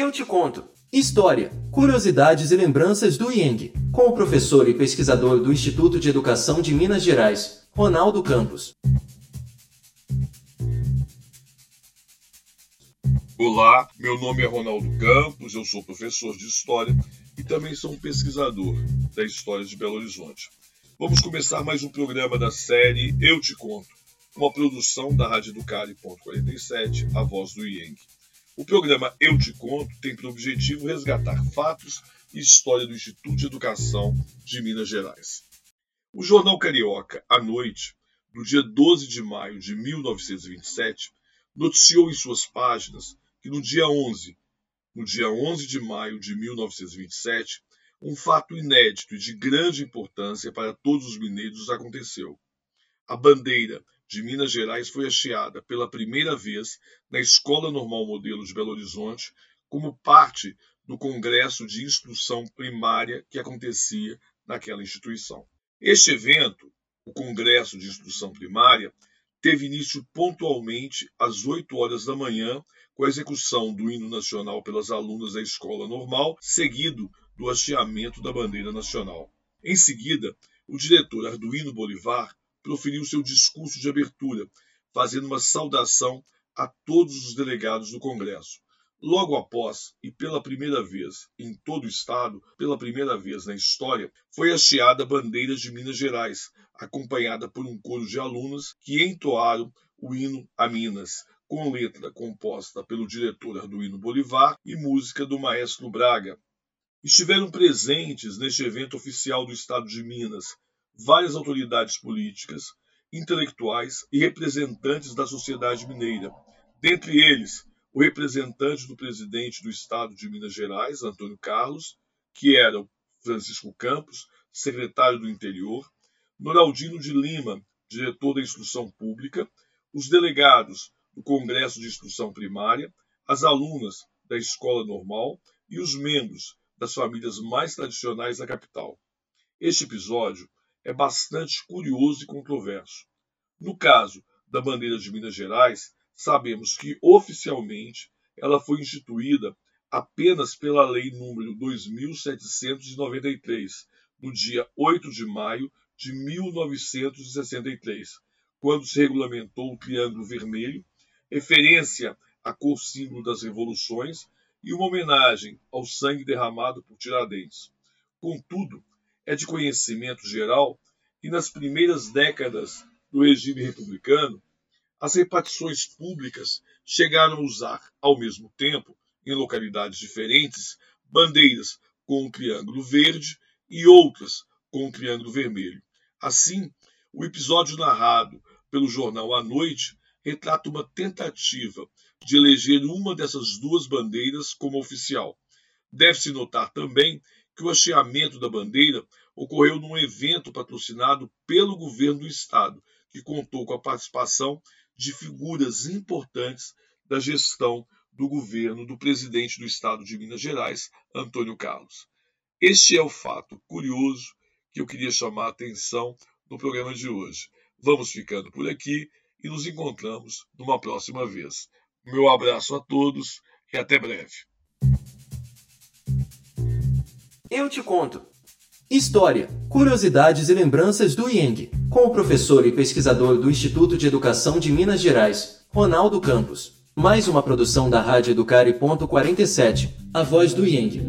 Eu te conto. História, curiosidades e lembranças do IENG, com o professor e pesquisador do Instituto de Educação de Minas Gerais, Ronaldo Campos. Olá, meu nome é Ronaldo Campos, eu sou professor de História e também sou um pesquisador da história de Belo Horizonte. Vamos começar mais um programa da série Eu Te Conto, uma produção da Rádio Educare.47, a voz do IENG. O programa Eu Te Conto tem por objetivo resgatar fatos e história do Instituto de Educação de Minas Gerais. O jornal Carioca, à noite, no dia 12 de maio de 1927, noticiou em suas páginas que no dia 11, no dia 11 de maio de 1927, um fato inédito e de grande importância para todos os mineiros aconteceu. A bandeira de Minas Gerais foi hasteada pela primeira vez na Escola Normal Modelo de Belo Horizonte, como parte do Congresso de Instrução Primária que acontecia naquela instituição. Este evento, o Congresso de Instrução Primária, teve início pontualmente às 8 horas da manhã, com a execução do hino nacional pelas alunas da escola normal, seguido do hasteamento da bandeira nacional. Em seguida, o diretor Arduino Bolivar proferiu seu discurso de abertura, fazendo uma saudação a todos os delegados do Congresso. Logo após, e pela primeira vez em todo o Estado, pela primeira vez na história, foi hasteada a bandeira de Minas Gerais, acompanhada por um coro de alunos que entoaram o hino a Minas, com letra composta pelo diretor Arduino Bolivar e música do maestro Braga. Estiveram presentes neste evento oficial do Estado de Minas várias autoridades políticas, intelectuais e representantes da sociedade mineira, dentre eles o representante do presidente do Estado de Minas Gerais, Antônio Carlos, que era Francisco Campos, secretário do Interior, Noraldino de Lima, diretor da Instrução Pública, os delegados do Congresso de Instrução Primária, as alunas da Escola Normal e os membros das famílias mais tradicionais da capital. Este episódio é bastante curioso e controverso. No caso da bandeira de Minas Gerais, sabemos que oficialmente ela foi instituída apenas pela Lei número 2793, no dia 8 de maio de 1963, quando se regulamentou o Triângulo Vermelho, referência à cor símbolo das revoluções e uma homenagem ao sangue derramado por Tiradentes. Contudo, é de conhecimento geral que nas primeiras décadas do regime republicano, as repartições públicas chegaram a usar, ao mesmo tempo, em localidades diferentes, bandeiras com um triângulo verde e outras com um triângulo vermelho. Assim, o episódio narrado pelo jornal à noite retrata uma tentativa de eleger uma dessas duas bandeiras como oficial. Deve-se notar também que o hasteamento da bandeira ocorreu num evento patrocinado pelo governo do estado, que contou com a participação de figuras importantes da gestão do governo do presidente do estado de Minas Gerais, Antônio Carlos. Este é o fato curioso que eu queria chamar a atenção no programa de hoje. Vamos ficando por aqui e nos encontramos numa próxima vez. Meu abraço a todos e até breve. Eu te conto. História, curiosidades e lembranças do IENG, com o professor e pesquisador do Instituto de Educação de Minas Gerais, Ronaldo Campos. Mais uma produção da Rádio Educare.47, a voz do IENG.